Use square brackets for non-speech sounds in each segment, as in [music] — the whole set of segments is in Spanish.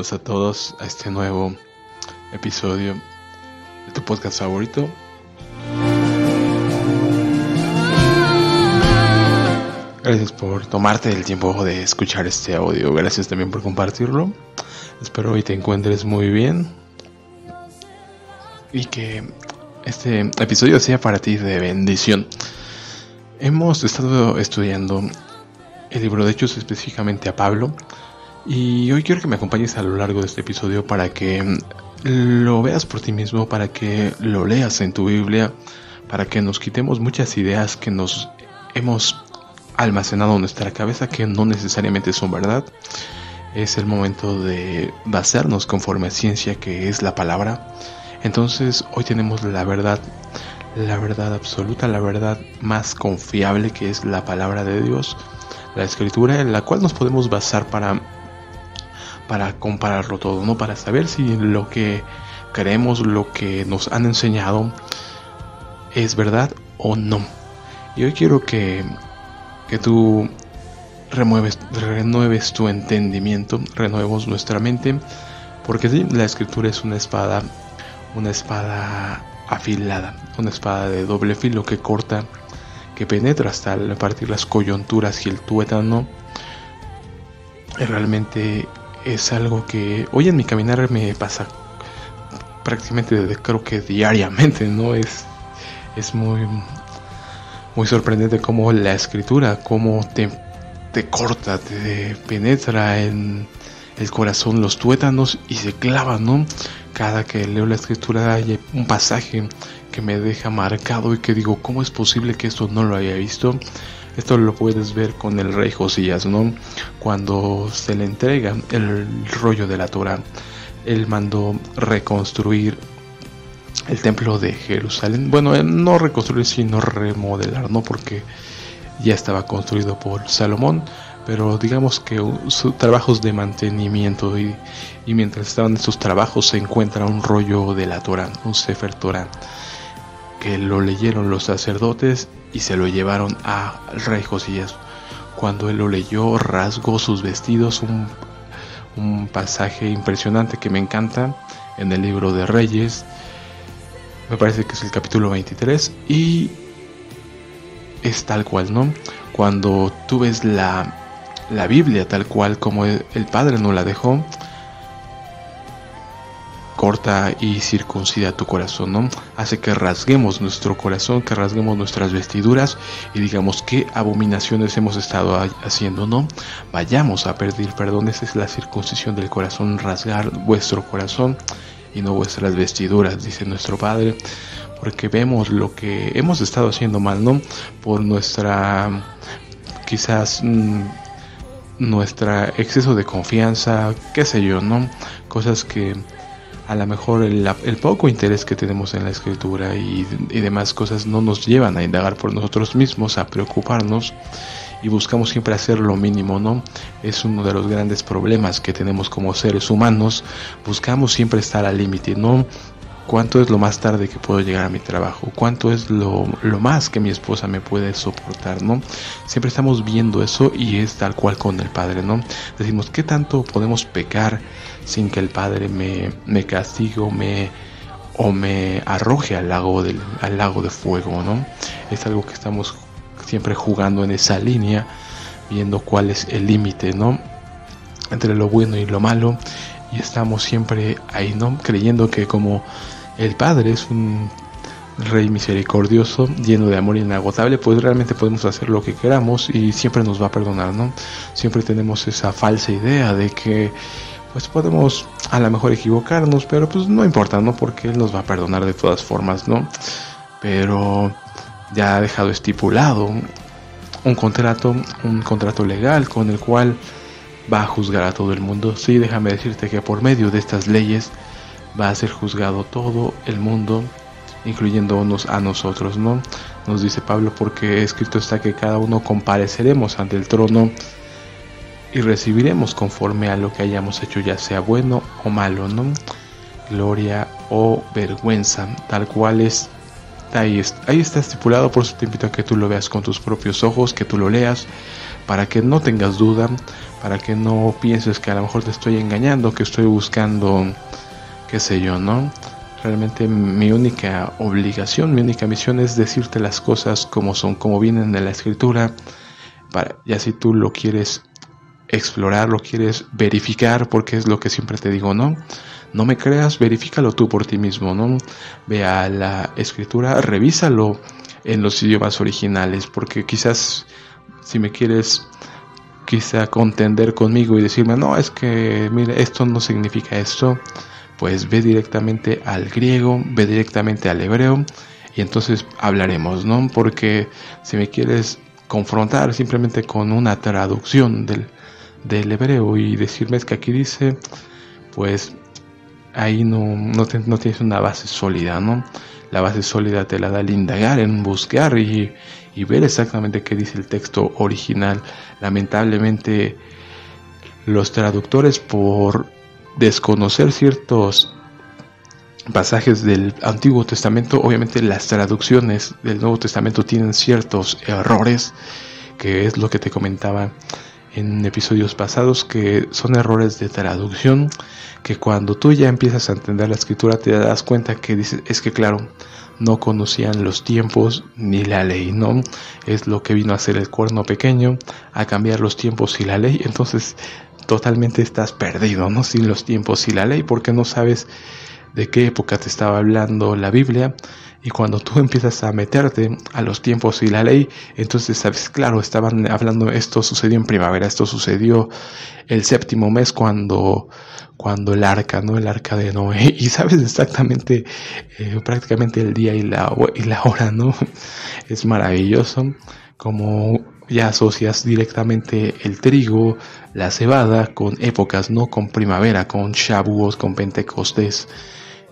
A todos a este nuevo episodio de tu podcast favorito. Gracias por tomarte el tiempo de escuchar este audio. Gracias también por compartirlo. Espero hoy te encuentres muy bien. Y que este episodio sea para ti de bendición. Hemos estado estudiando el libro de Hechos específicamente a Pablo. Y hoy quiero que me acompañes a lo largo de este episodio para que lo veas por ti mismo, para que lo leas en tu Biblia, para que nos quitemos muchas ideas que nos hemos almacenado en nuestra cabeza que no necesariamente son verdad. Es el momento de basarnos conforme a ciencia que es la palabra. Entonces hoy tenemos la verdad, la verdad absoluta, la verdad más confiable que es la palabra de Dios la escritura en la cual nos podemos basar para, para compararlo todo, ¿no? Para saber si lo que creemos, lo que nos han enseñado es verdad o no. Y hoy quiero que, que tú remueves, renueves tu entendimiento, renuevemos nuestra mente, porque sí, la escritura es una espada, una espada afilada, una espada de doble filo que corta que penetra hasta partir las coyunturas y el tuétano, realmente es algo que hoy en mi caminar me pasa prácticamente creo que diariamente, ¿no? Es, es muy, muy sorprendente cómo la escritura, cómo te, te corta, te penetra en el corazón los tuétanos y se clava, ¿no? Cada que leo la escritura hay un pasaje que me deja marcado y que digo, ¿cómo es posible que esto no lo haya visto? Esto lo puedes ver con el rey Josías, ¿no? Cuando se le entrega el rollo de la Torah, él mandó reconstruir el templo de Jerusalén. Bueno, no reconstruir, sino remodelar, ¿no? Porque ya estaba construido por Salomón, pero digamos que sus trabajos de mantenimiento y, y mientras estaban en sus trabajos se encuentra un rollo de la Torah, un Sefer Torah que lo leyeron los sacerdotes y se lo llevaron al rey Josías. Cuando él lo leyó, rasgó sus vestidos, un, un pasaje impresionante que me encanta en el libro de Reyes, me parece que es el capítulo 23, y es tal cual, ¿no? Cuando tú ves la, la Biblia tal cual como el, Padre nos la dejó, corta y circuncida tu corazón, ¿no? Hace que rasguemos nuestro corazón, que rasguemos nuestras vestiduras y digamos qué abominaciones hemos estado haciendo, ¿no? Vayamos a pedir perdón, esa es la circuncisión del corazón, rasgar vuestro corazón y no vuestras vestiduras, dice nuestro Padre, porque vemos lo que hemos estado haciendo mal, ¿no? Por nuestra, quizás... Mmm, nuestra exceso de confianza, qué sé yo, ¿no? Cosas que a lo mejor el, poco interés que tenemos en la escritura y, demás cosas no nos llevan a indagar por nosotros mismos, a preocuparnos y buscamos siempre hacer lo mínimo, ¿no? Es uno de los grandes problemas que tenemos como seres humanos, buscamos siempre estar al límite, ¿no? ¿Cuánto es lo más tarde que puedo llegar a mi trabajo? ¿Cuánto es lo, lo, más que mi esposa me puede soportar? ¿no? Siempre estamos viendo eso y es tal cual con el Padre, ¿no? Decimos, ¿qué tanto podemos pecar sin que el Padre me, me castigue o me, o me arroje al lago, del, al lago de fuego, ¿no? Es algo que estamos siempre jugando en esa línea, viendo cuál es el límite, ¿no? Entre lo bueno y lo malo y estamos siempre ahí, ¿no? Creyendo que como el Padre es un Rey misericordioso, lleno de amor inagotable, pues realmente podemos hacer lo que queramos y siempre nos va a perdonar, ¿no? Siempre tenemos esa falsa idea de que pues podemos a lo mejor equivocarnos, pero pues no importa, ¿no? Porque Él nos va a perdonar de todas formas, ¿no? Pero ya ha dejado estipulado un contrato, un contrato legal con el cual va a juzgar a todo el mundo. Sí, déjame decirte que por medio de estas leyes va a ser juzgado todo el mundo, incluyéndonos a nosotros, ¿no? Nos dice Pablo porque escrito está que cada uno compareceremos ante el trono y recibiremos conforme a lo que hayamos hecho, ya sea bueno o malo, ¿no? Gloria o vergüenza, tal cual es. Ahí, ahí está estipulado, por eso te invito a que tú lo veas con tus propios ojos, que tú lo leas, para que no tengas duda, para que no pienses que a lo mejor te estoy engañando, que estoy buscando, qué sé yo, ¿no? Realmente mi única obligación, mi única misión es decirte las cosas como son, como vienen de la escritura, para, ya si tú lo quieres explorar, lo quieres verificar, porque es lo que siempre te digo, ¿no? No me creas, verifícalo tú por ti mismo, ¿no? Ve a la escritura, revísalo en los idiomas originales, porque quizás si me quieres quizá contender conmigo y decirme, no, es que, mire, esto no significa esto, pues ve directamente al griego, ve directamente al hebreo y entonces hablaremos, ¿no? Porque si me quieres confrontar simplemente con una traducción del, del hebreo y decirme es que aquí dice, pues ahí no, no, no, tienes una base sólida, ¿no? La base sólida te la da el indagar, en buscar y, y ver exactamente qué dice el texto original. Lamentablemente los traductores por desconocer ciertos pasajes del Antiguo Testamento, obviamente las traducciones del Nuevo Testamento tienen ciertos errores, que es lo que te comentaba en episodios pasados, que son errores de traducción, que cuando tú ya empiezas a entender la escritura te das cuenta que dices, es que claro, no conocían los tiempos ni la ley, ¿no? Es lo que vino a hacer el cuerno pequeño, a cambiar los tiempos y la ley, entonces totalmente estás perdido, ¿no? Sin los tiempos y la ley, porque no sabes de qué época te estaba hablando la Biblia. Y cuando tú empiezas a meterte a los tiempos y la ley, entonces sabes, claro, estaban hablando, esto sucedió en primavera, esto sucedió el séptimo mes cuando, cuando el arca, ¿no? El arca de Noé. [laughs] Y sabes exactamente, eh, prácticamente el día y la, y la hora, ¿no? [laughs] Es maravilloso como ya asocias directamente el trigo, la cebada con épocas, no con primavera, con Shavuot, con Pentecostés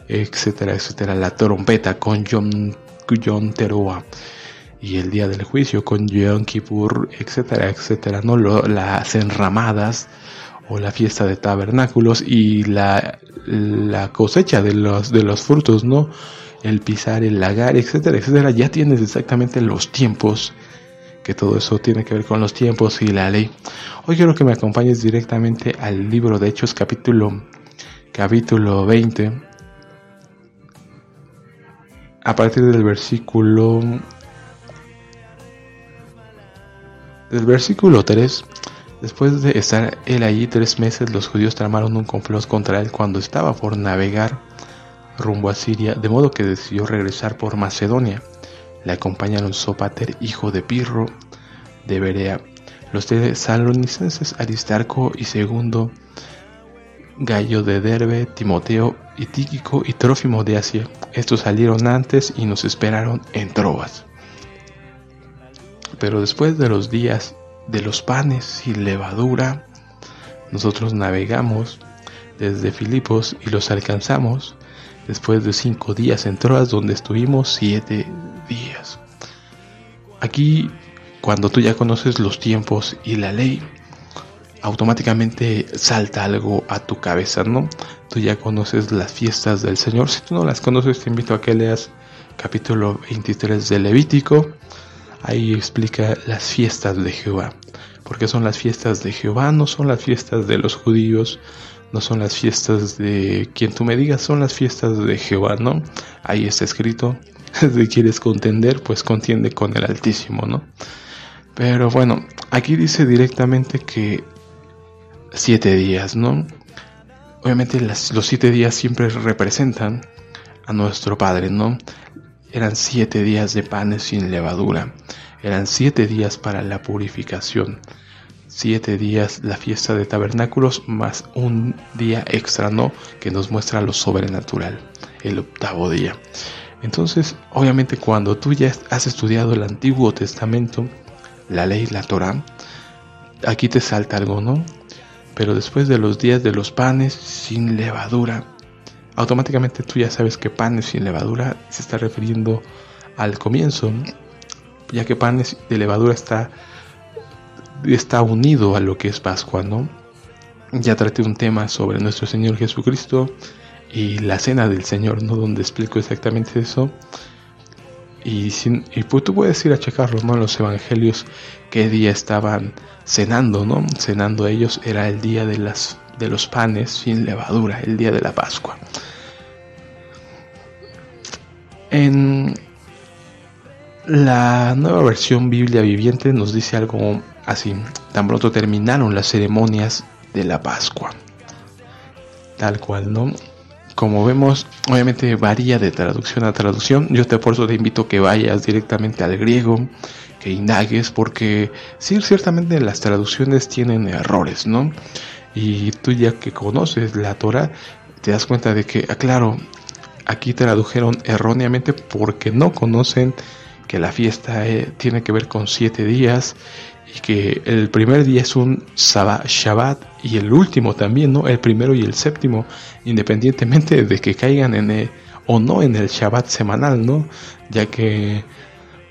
etcétera, etcétera. La trompeta con Yom, Yom Teruah y el día del juicio con Yom Kippur, etcétera, etcétera. ¿no? las enramadas o la fiesta de tabernáculos y la, la cosecha de los, de los frutos, ¿no? El pisar, el lagar, etcétera, etcétera. Ya tienes exactamente los tiempos que todo eso tiene que ver con los tiempos y la ley. Hoy quiero que me acompañes directamente al libro de Hechos capítulo capítulo 20 a partir del versículo del versículo 3 después de estar él allí tres meses los judíos tramaron un complot contra él cuando estaba por navegar rumbo a Siria de modo que decidió regresar por Macedonia le acompañaron Sopater hijo de Pirro de Berea los salonicenses Aristarco y Segundo Gallo de Derbe, Timoteo y Tíquico y Trófimo de Asia. Estos salieron antes y nos esperaron en Troas. Pero después de los días de los panes sin levadura, nosotros navegamos desde Filipos y los alcanzamos después de cinco días en Troas donde estuvimos siete días. Aquí, cuando tú ya conoces los tiempos y la ley, automáticamente salta algo a tu cabeza, ¿no? Tú ya conoces las fiestas del Señor. Si tú no las conoces, te invito a que leas capítulo 23 de Levítico. Ahí explica las fiestas de Jehová. Porque son las fiestas de Jehová, no son las fiestas de los judíos, no son las fiestas de quien tú me digas, son las fiestas de Jehová, ¿no? Ahí está escrito. [laughs] Si quieres contender, pues contiende con el Altísimo, ¿no? Pero bueno, aquí dice directamente que siete días, ¿no? Obviamente los siete días siempre representan a nuestro Padre, ¿no? Eran siete días de panes sin levadura, eran siete días para la purificación, siete días la fiesta de tabernáculos más un día extra, ¿no? Que nos muestra lo sobrenatural, el octavo día. Entonces, obviamente cuando tú ya has estudiado el Antiguo Testamento, la ley, la Torah, aquí te salta algo, ¿no? Pero después de los días de los panes sin levadura, automáticamente tú ya sabes que panes sin levadura se está refiriendo al comienzo, ya que panes de levadura está, está unido a lo que es Pascua, ¿no? Ya traté un tema sobre nuestro Señor Jesucristo y la cena del Señor, ¿no? Donde explico exactamente eso. y, sin, pues tú puedes ir a checarlo, ¿no? Los evangelios, qué día estaban cenando, ¿no? Cenando ellos era el día de, las, de los panes sin levadura, el día de la Pascua. En la nueva versión Biblia viviente nos dice algo así, tan pronto terminaron las ceremonias de la Pascua. Tal cual, ¿no? Como vemos, obviamente varía de traducción a traducción. Yo te por eso te invito a que vayas directamente al griego, que indagues, porque sí, ciertamente las traducciones tienen errores, ¿no? Y tú ya que conoces la Torah, te das cuenta de que, ah, aquí tradujeron erróneamente porque no conocen que la fiesta eh, tiene que ver con siete días y que el primer día es un Shabbat y el último también, ¿no? El primero y el séptimo, independientemente de que caigan en el, o no en el Shabbat semanal, ¿no? Ya que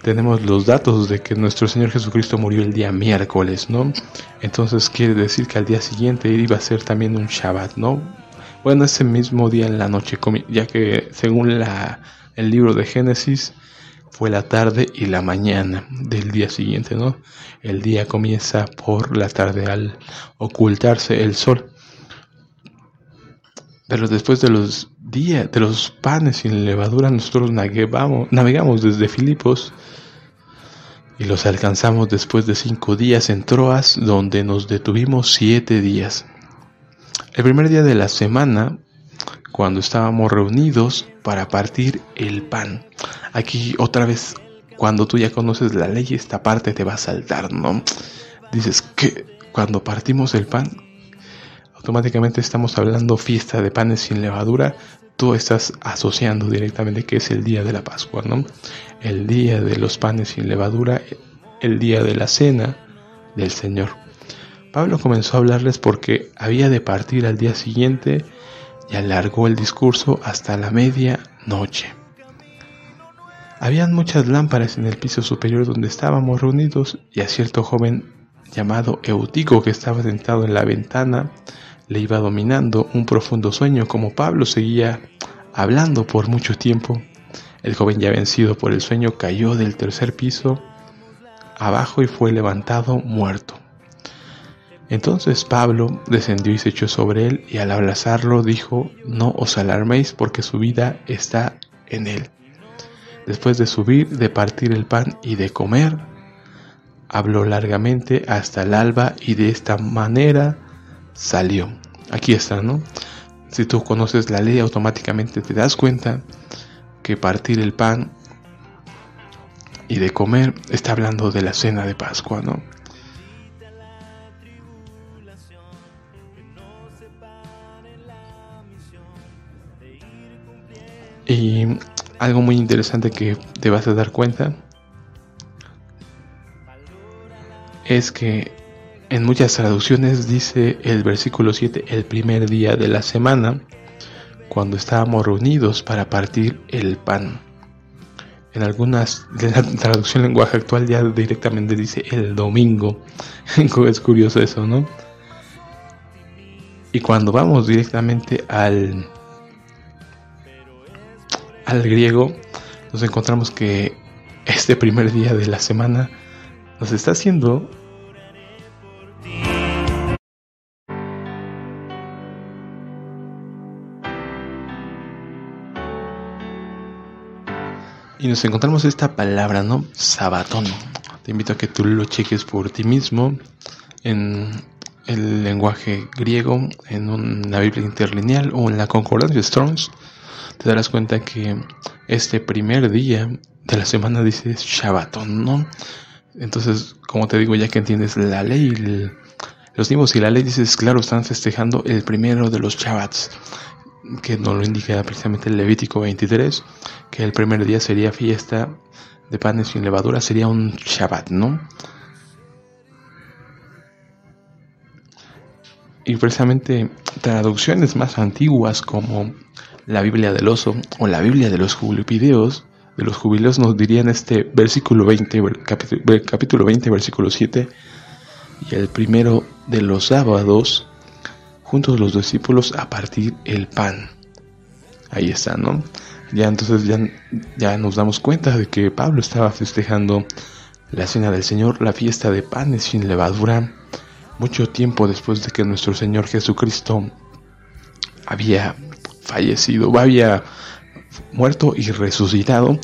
tenemos los datos de que nuestro Señor Jesucristo murió el día miércoles, ¿no? Entonces quiere decir que al día siguiente iba a ser también un Shabbat, ¿no? Bueno, ese mismo día en la noche, ya que según la, el libro de Génesis, fue la tarde y la mañana del día siguiente, ¿no? El día comienza por la tarde al ocultarse el sol. Pero después de los días, de los panes sin levadura, nosotros navegamos, navegamos desde Filipos y los alcanzamos después de cinco días en Troas, donde nos detuvimos siete días. El primer día de la semana cuando estábamos reunidos para partir el pan. Aquí otra vez, cuando tú ya conoces la ley, esta parte te va a saltar, ¿no? Dices que cuando partimos el pan, automáticamente estamos hablando fiesta de panes sin levadura, tú estás asociando directamente que es el día de la Pascua, ¿no? El día de los panes sin levadura, el día de la cena del Señor. Pablo comenzó a hablarles porque había de partir al día siguiente y alargó el discurso hasta la media noche. Habían muchas lámparas en el piso superior donde estábamos reunidos y a cierto joven llamado Eutico que estaba sentado en la ventana le iba dominando un profundo sueño como Pablo seguía hablando por mucho tiempo. El joven ya vencido por el sueño cayó del tercer piso abajo y fue levantado muerto. Entonces Pablo descendió y se echó sobre él y al abrazarlo dijo, no os alarméis porque su vida está en él. Después de subir, de partir el pan y de comer, habló largamente hasta el alba y de esta manera salió. Aquí está, ¿no? Si tú conoces la ley, automáticamente te das cuenta que partir el pan y de comer está hablando de la cena de Pascua, ¿no? Y algo muy interesante que te vas a dar cuenta es que en muchas traducciones dice el versículo 7 el primer día de la semana cuando estábamos reunidos para partir el pan. En algunas de la traducción lenguaje actual ya directamente dice el domingo. [laughs] es curioso eso, ¿no? Y cuando vamos directamente al al griego, nos encontramos que este primer día de la semana nos está haciendo Y nos encontramos esta palabra, ¿no? Sabatón. Te invito a que tú lo cheques por ti mismo en el lenguaje griego, en una Biblia interlineal o en la concordancia Strongs te darás cuenta que este primer día de la semana dice Shabbatón, ¿no? Entonces, como te digo, ya que entiendes la ley, los tiempos y la ley, dices, claro, están festejando el primero de los Shabbats, que nos lo indica precisamente el Levítico 23, que el primer día sería fiesta de panes sin levadura, sería un Shabbat, ¿no? Y precisamente traducciones más antiguas como la Biblia del oso o la Biblia de los jubileos, de los jubileos nos dirían este versículo 20, capítulo 20, versículo 7, y el primero de los sábados, juntos los discípulos a partir el pan. Ahí está, ¿no? Ya entonces ya, ya nos damos cuenta de que Pablo estaba festejando la cena del Señor, la fiesta de panes sin levadura, mucho tiempo después de que nuestro Señor Jesucristo había fallecido, había muerto y resucitado.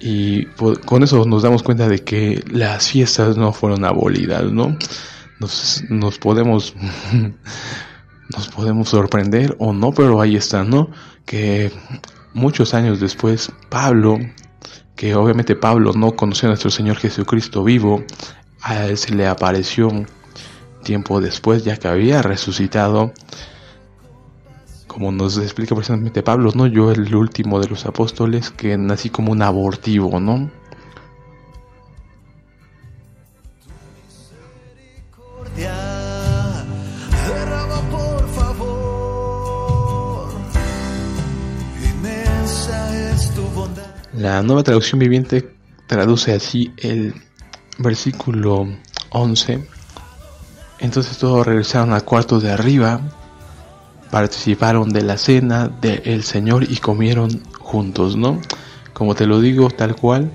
Y con eso nos damos cuenta de que las fiestas no fueron abolidas, ¿no? Nos, nos podemos [laughs] nos podemos sorprender o no, pero ahí está, ¿no? Que muchos años después, Pablo, que obviamente Pablo no conoció a nuestro Señor Jesucristo vivo, a él se le apareció tiempo después, ya que había resucitado, como nos explica precisamente Pablo, ¿no? Yo el último de los apóstoles que nací como un abortivo, ¿no? La nueva traducción viviente traduce así el versículo 11. Entonces todos regresaron al cuarto de arriba, participaron de la cena del Señor y comieron juntos, ¿no? Como te lo digo, tal cual,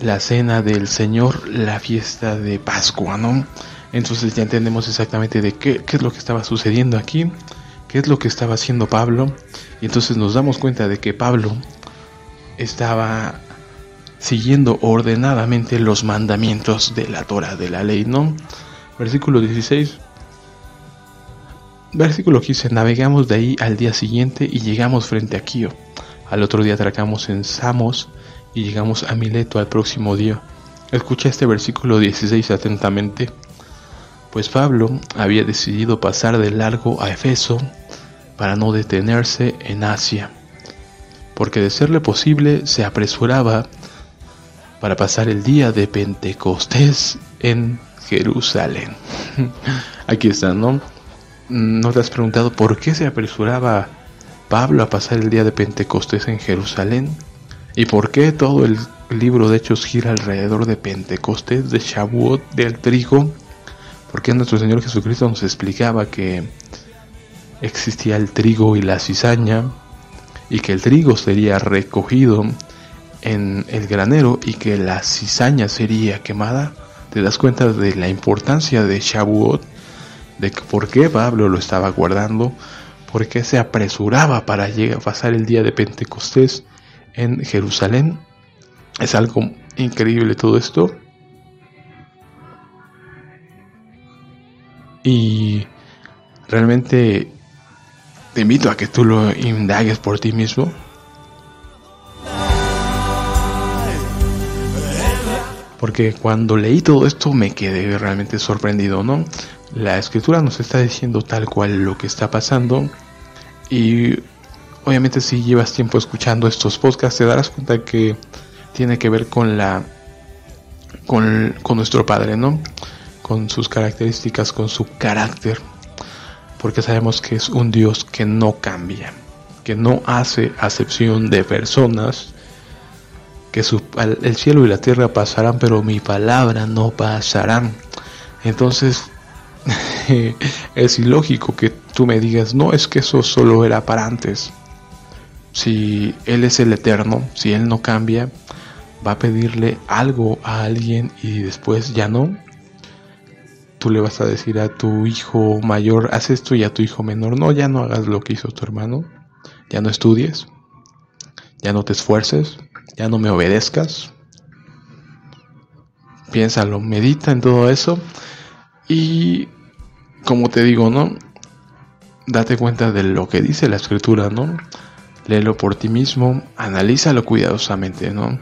la cena del Señor, la fiesta de Pascua, ¿no? Entonces ya entendemos exactamente de qué, qué es lo que estaba sucediendo aquí, qué es lo que estaba haciendo Pablo, y entonces nos damos cuenta de que Pablo estaba siguiendo ordenadamente los mandamientos de la Torah, de la ley, ¿no? Versículo 16. Versículo 15. Navegamos de ahí al día siguiente y llegamos frente a Kio. Al otro día atracamos en Samos y llegamos a Mileto al próximo día. Escucha este versículo 16 atentamente. Pues Pablo había decidido pasar de largo a Efeso para no detenerse en Asia porque de serle posible se apresuraba para pasar el día de Pentecostés en Jerusalén. [laughs] Aquí está, ¿no? ¿No te has preguntado por qué se apresuraba Pablo a pasar el día de Pentecostés en Jerusalén? ¿Y por qué todo el libro de Hechos gira alrededor de Pentecostés, de Shavuot, del trigo? Porque nuestro Señor Jesucristo nos explicaba que existía el trigo y la cizaña, y que el trigo sería recogido en el granero y que la cizaña sería quemada, te das cuenta de la importancia de Shavuot, de por qué Pablo lo estaba guardando, por qué se apresuraba para llegar pasar el día de Pentecostés en Jerusalén. Es algo increíble todo esto. Y realmente te invito a que tú lo indagues por ti mismo. Porque cuando leí todo esto me quedé realmente sorprendido, ¿no? La escritura nos está diciendo tal cual lo que está pasando. Y obviamente si llevas tiempo escuchando estos podcasts te darás cuenta que tiene que ver con la con, con nuestro padre, ¿no? Con sus características, con su carácter porque sabemos que es un Dios que no cambia, que no hace acepción de personas, que el cielo y la tierra pasarán, pero mi palabra no pasarán. Entonces, [laughs] es ilógico que tú me digas, no, es que eso solo era para antes. Si Él es el eterno, si Él no cambia, va a pedirle algo a alguien y después ya no tú le vas a decir a tu hijo mayor, haz esto y a tu hijo menor, no, ya no hagas lo que hizo tu hermano, ya no estudies, ya no te esfuerces, ya no me obedezcas. Piénsalo, medita en todo eso y como te digo, ¿no? Date cuenta de lo que dice la escritura, ¿no? Léelo por ti mismo, analízalo cuidadosamente, ¿no?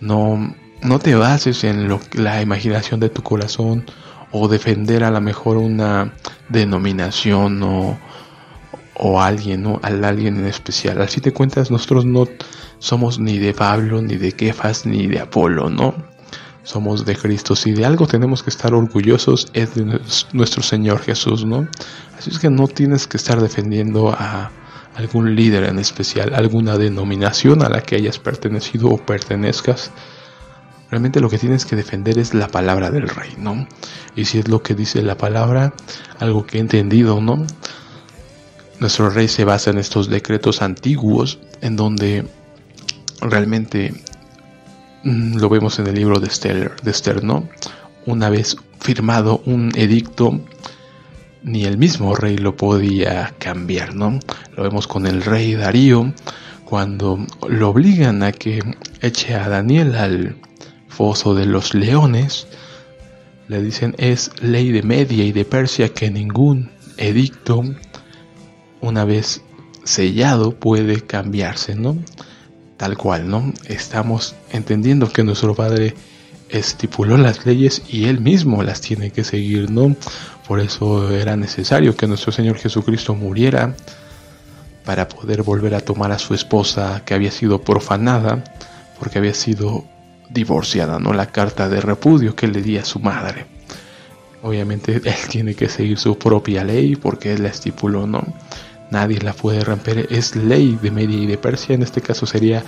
No, no te bases en la imaginación de tu corazón o defender a lo mejor una denominación o, o alguien, ¿no? Al alguien en especial. Al fin cuentas, nosotros no somos ni de Pablo, ni de Kefas, ni de Apolo, ¿no? Somos de Cristo. Si de algo tenemos que estar orgullosos es de nuestro Señor Jesús, ¿no? Así es que no tienes que estar defendiendo a algún líder en especial, alguna denominación a la que hayas pertenecido o pertenezcas Realmente lo que tienes que defender es la palabra del rey, ¿no? Y si es lo que dice la palabra, algo que he entendido, ¿no? nuestro rey se basa en estos decretos antiguos en donde realmente lo vemos en el libro de Esther, de ¿no? Una vez firmado un edicto, ni el mismo rey lo podía cambiar, ¿no? Lo vemos con el rey Darío, cuando lo obligan a que eche a Daniel al foso de los leones, le dicen es ley de Media y de Persia que ningún edicto una vez sellado puede cambiarse, ¿no? Tal cual, ¿no? Estamos entendiendo que nuestro Padre estipuló las leyes y Él mismo las tiene que seguir, ¿no? Por eso era necesario que nuestro Señor Jesucristo muriera para poder volver a tomar a su esposa que había sido profanada porque había sido divorciada, ¿no? La carta de repudio que le di a su madre. Obviamente [laughs] él tiene que seguir su propia ley porque él la estipuló, ¿no? Nadie la puede romper, es ley de Media y de Persia, en este caso sería,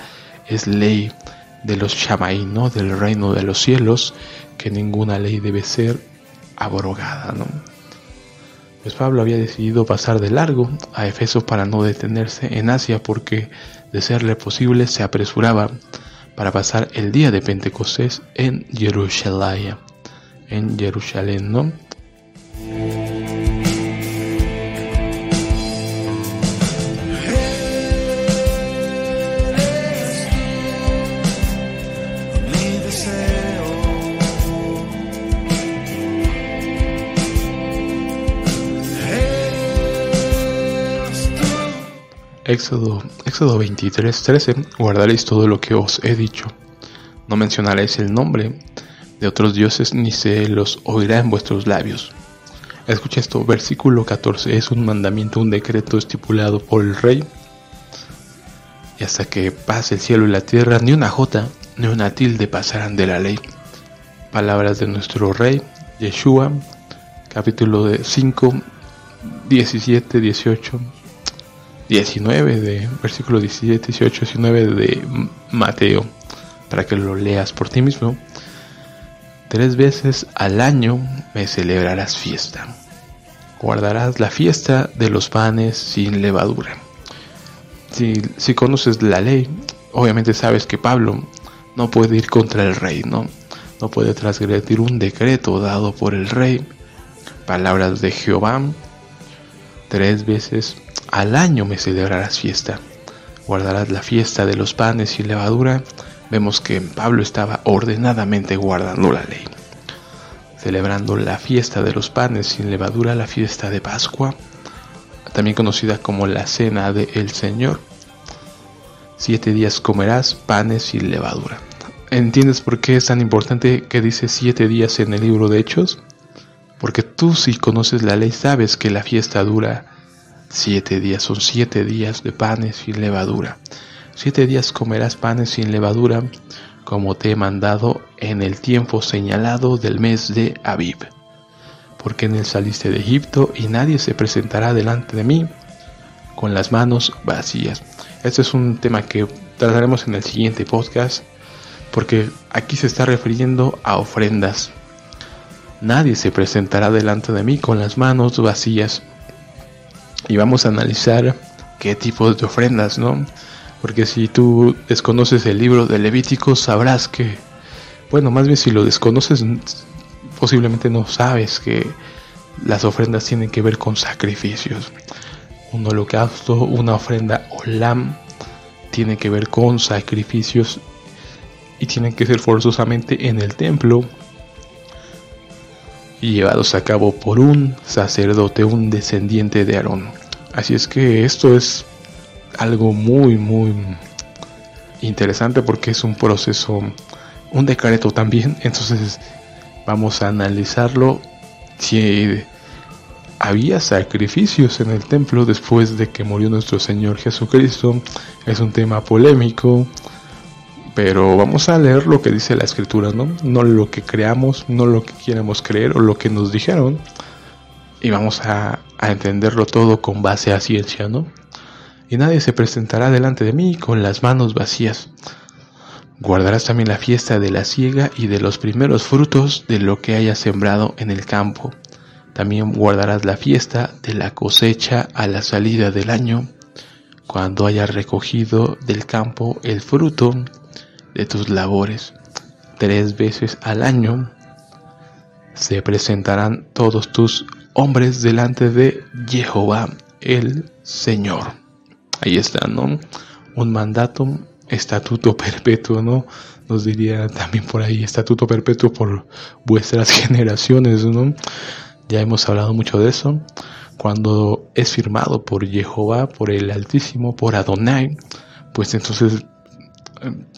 es ley de los Shamaí, ¿no? del reino de los cielos, que ninguna ley debe ser abrogada. ¿no? Pues Pablo había decidido pasar de largo a Efeso para no detenerse en Asia porque, de serle posible, se apresuraba para pasar el día de Pentecostés en Jerusalén, en Jerusalén, ¿no? Éxodo, Éxodo 23, 13, guardaréis todo lo que os he dicho. No mencionaréis el nombre de otros dioses ni se los oirá en vuestros labios. Escucha esto, versículo 14, es un mandamiento, un decreto estipulado por el rey. Y hasta que pase el cielo y la tierra, ni una jota ni una tilde pasarán de la ley. Palabras de nuestro rey, Yeshua, capítulo de 5, 17, 18 19 de versículo 17, 18, 19 de Mateo, para que lo leas por ti mismo. Tres veces al año me celebrarás fiesta. Guardarás la fiesta de los panes sin levadura. Si, si conoces la ley, obviamente sabes que Pablo no puede ir contra el rey, ¿no? No puede transgredir un decreto dado por el rey. Palabras de Jehová. Tres veces al año me celebrarás fiesta. Guardarás la fiesta de los panes y levadura. Vemos que Pablo estaba ordenadamente guardando la ley. Celebrando la fiesta de los panes sin levadura, la fiesta de Pascua, también conocida como la cena del Señor. Siete días comerás panes sin levadura. ¿Entiendes por qué es tan importante que dice siete días en el libro de Hechos? Porque tú si conoces la ley sabes que la fiesta dura Siete días son siete días de panes sin levadura. Siete días comerás panes sin levadura, como te he mandado en el tiempo señalado del mes de Abib. Porque en él saliste de Egipto y nadie se presentará delante de mí con las manos vacías. Este es un tema que trataremos en el siguiente podcast, porque aquí se está refiriendo a ofrendas. Nadie se presentará delante de mí con las manos vacías y vamos a analizar qué tipo de ofrendas, ¿no? Porque si tú desconoces el libro de Levítico, sabrás que, bueno, más bien si lo desconoces, posiblemente no sabes que las ofrendas tienen que ver con sacrificios. Un holocausto, una ofrenda olam, tiene que ver con sacrificios y tienen que ser forzosamente en el templo y llevados a cabo por un sacerdote, un descendiente de Aarón. Así es que esto es algo muy, muy interesante porque es un proceso, un decreto también. Entonces vamos a analizarlo si había sacrificios en el templo después de que murió nuestro Señor Jesucristo. Es un tema polémico, pero vamos a leer lo que dice la escritura, ¿no? No lo que creamos, no lo que queremos creer o lo que nos dijeron. Y vamos a a entenderlo todo con base a ciencia, ¿no? Y nadie se presentará delante de mí con las manos vacías. Guardarás también la fiesta de la siega y de los primeros frutos de lo que haya sembrado en el campo. También guardarás la fiesta de la cosecha a la salida del año, cuando hayas recogido del campo el fruto de tus labores. Tres veces al año se presentarán todos tus hombres delante de Jehová el Señor. Ahí está, ¿no? Un mandato, estatuto [laughs] perpetuo, ¿no? Nos diría también por ahí, estatuto perpetuo por vuestras [laughs] generaciones, ¿no? Ya hemos hablado mucho de eso. Cuando es firmado por Jehová, por el Altísimo, por Adonai, pues entonces,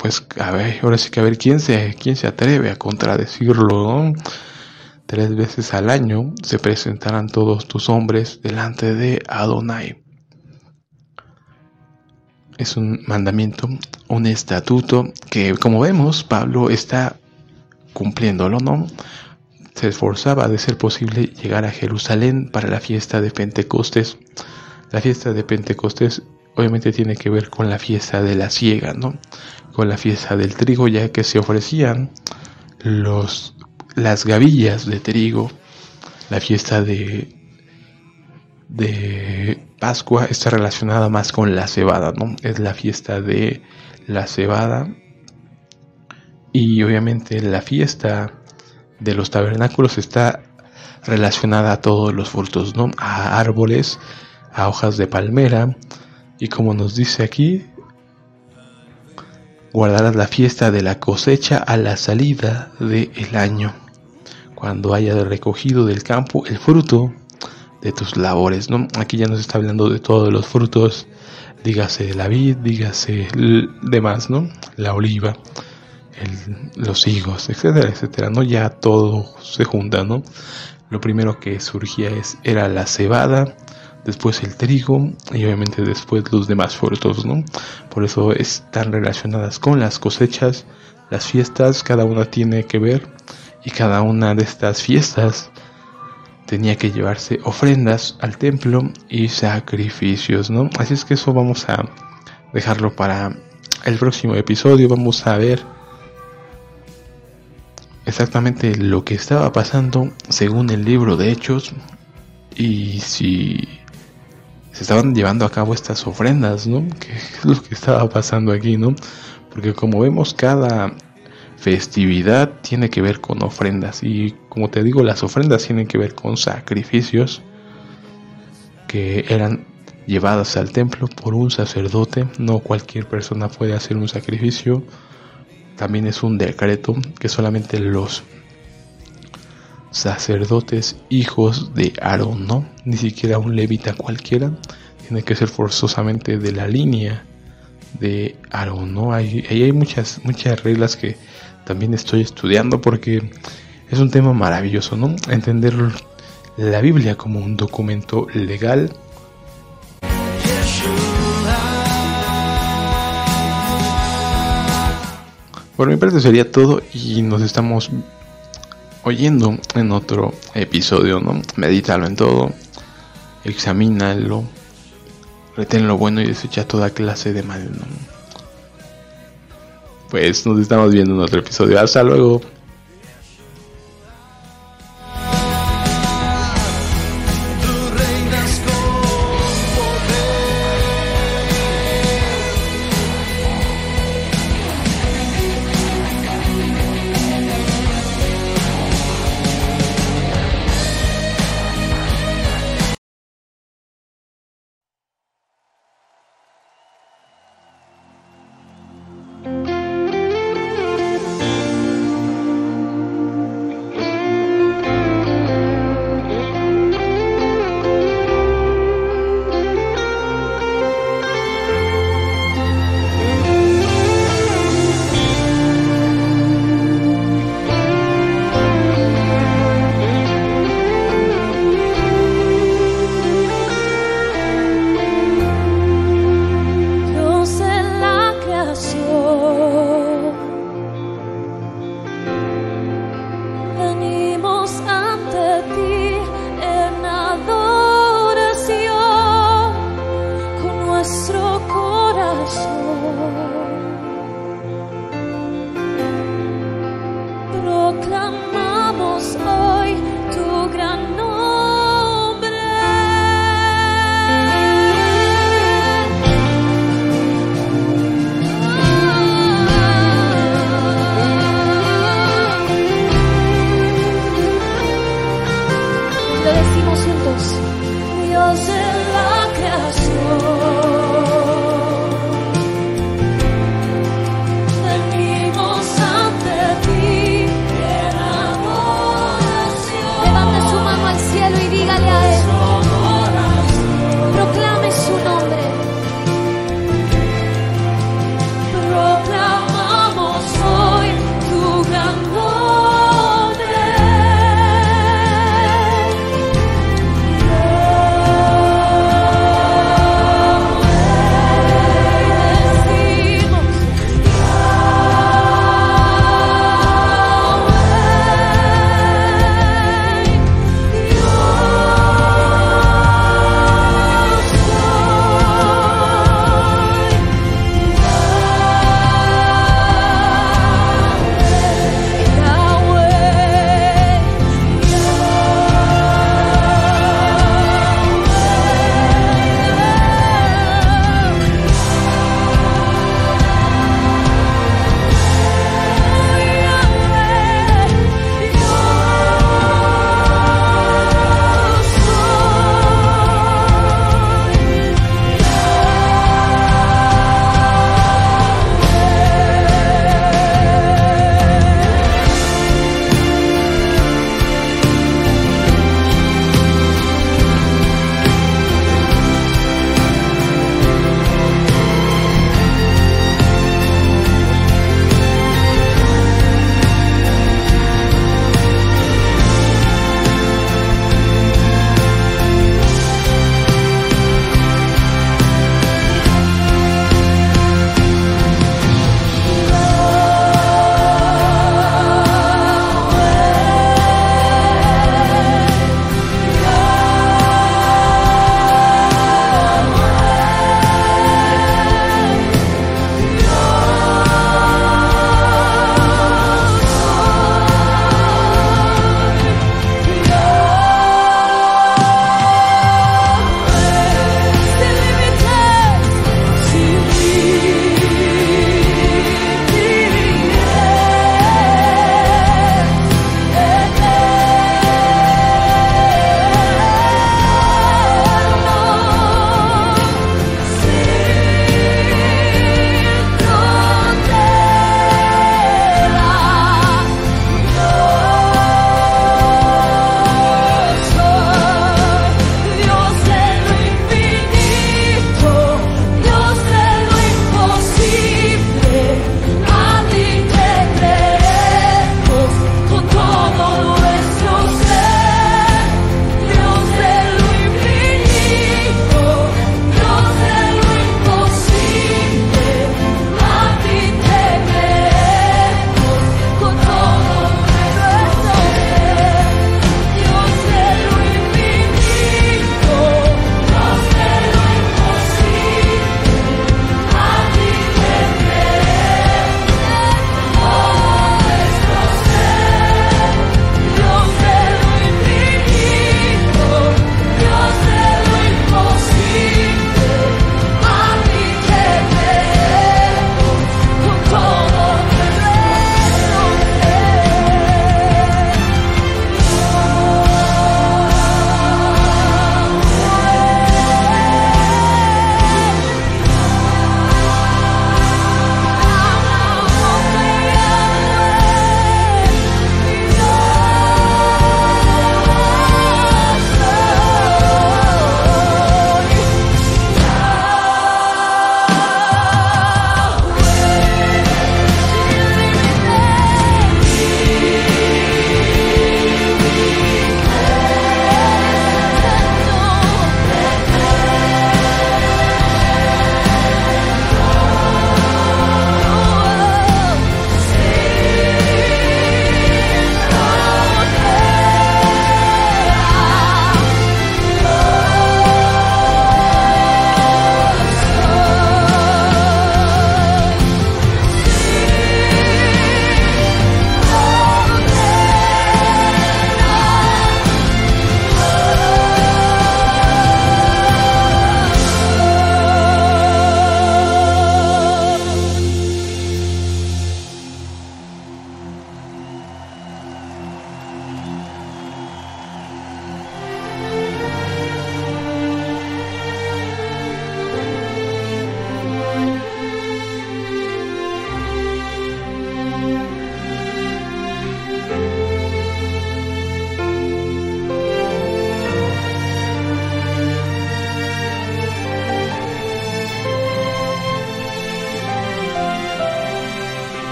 pues a ver, ahora sí que a ver quién se, quién se atreve a contradecirlo, ¿no? Tres veces al año se presentarán todos tus hombres delante de Adonai. Es un mandamiento, un estatuto que, como vemos, Pablo está cumpliéndolo, ¿no? Se esforzaba de ser posible llegar a Jerusalén para la fiesta de Pentecostés. La fiesta de Pentecostés obviamente tiene que ver con la fiesta de la siega, ¿no? Con la fiesta del trigo, ya que se ofrecían los las gavillas de trigo, la fiesta de, de Pascua está relacionada más con la cebada, ¿no? Es la fiesta de la cebada y obviamente la fiesta de los tabernáculos está relacionada a todos los frutos, ¿no? A árboles, a hojas de palmera y como nos dice aquí, guardarás la fiesta de la cosecha a la salida del año cuando hayas recogido del campo el fruto de tus labores. ¿no? Aquí ya nos está hablando de todos los frutos, dígase la vid, dígase demás, ¿no? la oliva, los higos, etcétera, etcétera. ¿no? Ya todo se junta. ¿no? Lo primero que surgía es, era la cebada, después el trigo y obviamente después los demás frutos, ¿no? Por eso están relacionadas con las cosechas, las fiestas, cada una tiene que ver y cada una de estas fiestas tenía que llevarse ofrendas al templo y sacrificios, ¿no? Así es que eso vamos a dejarlo para el próximo episodio. Vamos a ver exactamente lo que estaba pasando según el libro de Hechos y si se estaban llevando a cabo estas ofrendas, ¿no? ¿Qué es lo que estaba pasando aquí, ¿no? Porque como vemos cada festividad tiene que ver con ofrendas. Y como te digo las ofrendas tienen que ver con sacrificios que eran llevadas al templo por un sacerdote. No cualquier persona puede hacer un sacrificio. También es un decreto que solamente los sacerdotes hijos de Aarón no ni siquiera un levita cualquiera. Tiene que ser forzosamente de la línea de Aarón no hay, hay muchas muchas reglas que también estoy estudiando porque es un tema maravilloso, ¿no? Entender la Biblia como un documento legal. Por mi parte sería todo y nos estamos oyendo en otro episodio, ¿no? Medítalo en todo, examínalo, retén lo bueno y desecha toda clase de mal, ¿no? Pues nos estamos viendo en otro episodio. Hasta luego.